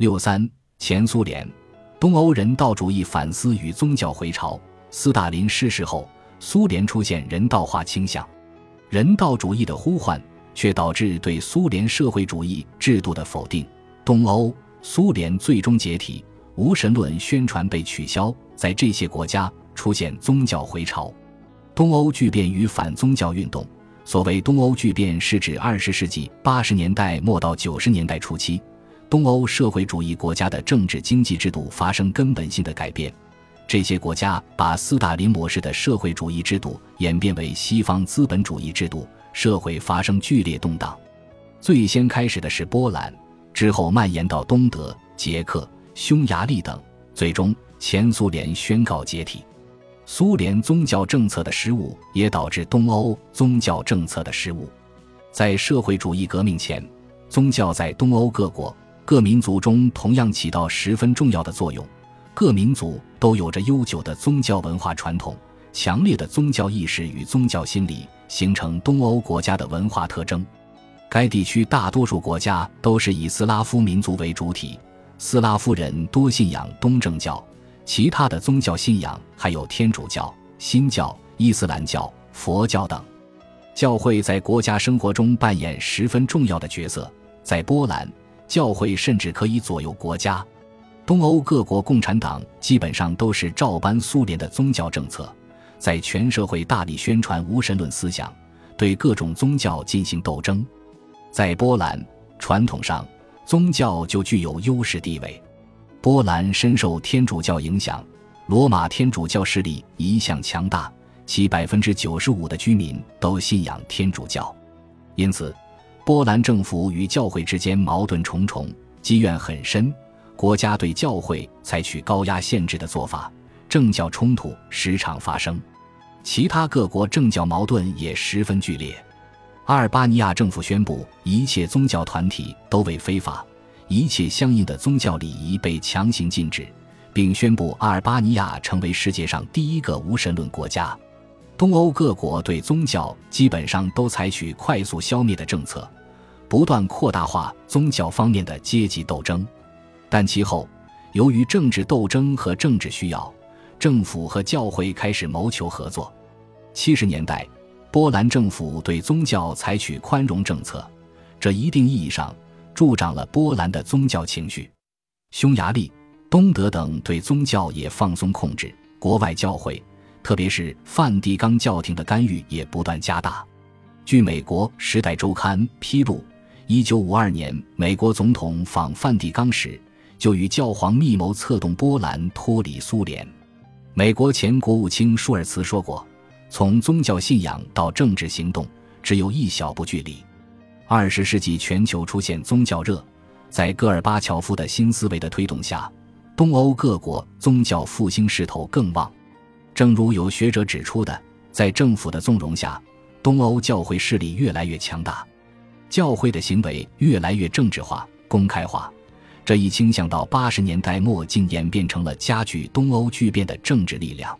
六三前苏联，东欧人道主义反思与宗教回潮。斯大林逝世后，苏联出现人道化倾向，人道主义的呼唤却导致对苏联社会主义制度的否定。东欧、苏联最终解体，无神论宣传被取消，在这些国家出现宗教回潮。东欧巨变与反宗教运动。所谓东欧巨变，是指二十世纪八十年代末到九十年代初期，东欧社会主义国家的政治经济制度发生根本性的改变。这些国家把斯大林模式的社会主义制度演变为西方资本主义制度，社会发生剧烈动荡。最先开始的是波兰，之后蔓延到东德、捷克、匈牙利等，最终前苏联宣告解体。苏联宗教政策的失误也导致东欧宗教政策的失误。在社会主义革命前，宗教在东欧各国各民族中同样起到十分重要的作用。各民族都有着悠久的宗教文化传统，强烈的宗教意识与宗教心理形成东欧国家的文化特征。该地区大多数国家都是以斯拉夫民族为主体，斯拉夫人多信仰东正教。其他的宗教信仰还有天主教、新教、伊斯兰教、佛教等，教会在国家生活中扮演十分重要的角色。在波兰，教会甚至可以左右国家。东欧各国共产党基本上都是照搬苏联的宗教政策，在全社会大力宣传无神论思想，对各种宗教进行斗争。在波兰，传统上宗教就具有优势地位。波兰深受天主教影响，罗马天主教势力一向强大，其百分之九十五的居民都信仰天主教，因此，波兰政府与教会之间矛盾重重，积怨很深。国家对教会采取高压限制的做法，政教冲突时常发生。其他各国政教矛盾也十分剧烈。阿尔巴尼亚政府宣布，一切宗教团体都为非法。一切相应的宗教礼仪被强行禁止，并宣布阿尔巴尼亚成为世界上第一个无神论国家。东欧各国对宗教基本上都采取快速消灭的政策，不断扩大化宗教方面的阶级斗争。但其后，由于政治斗争和政治需要，政府和教会开始谋求合作。七十年代，波兰政府对宗教采取宽容政策，这一定意义上。助长了波兰的宗教情绪，匈牙利、东德等对宗教也放松控制，国外教会，特别是梵蒂冈教廷的干预也不断加大。据美国《时代周刊》披露，一九五二年美国总统访梵蒂冈时，就与教皇密谋策动波兰脱离苏联。美国前国务卿舒尔茨说过：“从宗教信仰到政治行动，只有一小步距离。”二十世纪全球出现宗教热，在戈尔巴乔夫的新思维的推动下，东欧各国宗教复兴势头更旺。正如有学者指出的，在政府的纵容下，东欧教会势力越来越强大，教会的行为越来越政治化、公开化。这一倾向到八十年代末竟演变成了加剧东欧剧变的政治力量。